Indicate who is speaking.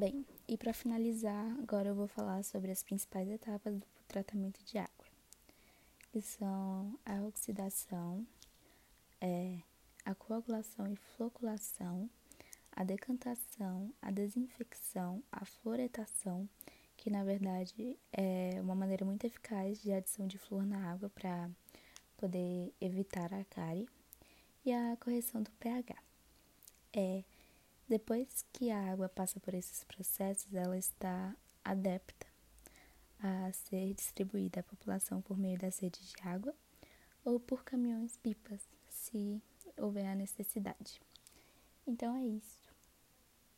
Speaker 1: Bem, e para finalizar, agora eu vou falar sobre as principais etapas do tratamento de água, que são a oxidação, é, a coagulação e floculação, a decantação, a desinfecção, a fluoretação, que na verdade é uma maneira muito eficaz de adição de flúor na água para poder evitar a cárie, e a correção do pH. É, depois que a água passa por esses processos, ela está adepta a ser distribuída à população por meio das redes de água ou por caminhões pipas, se houver a necessidade. Então é isso.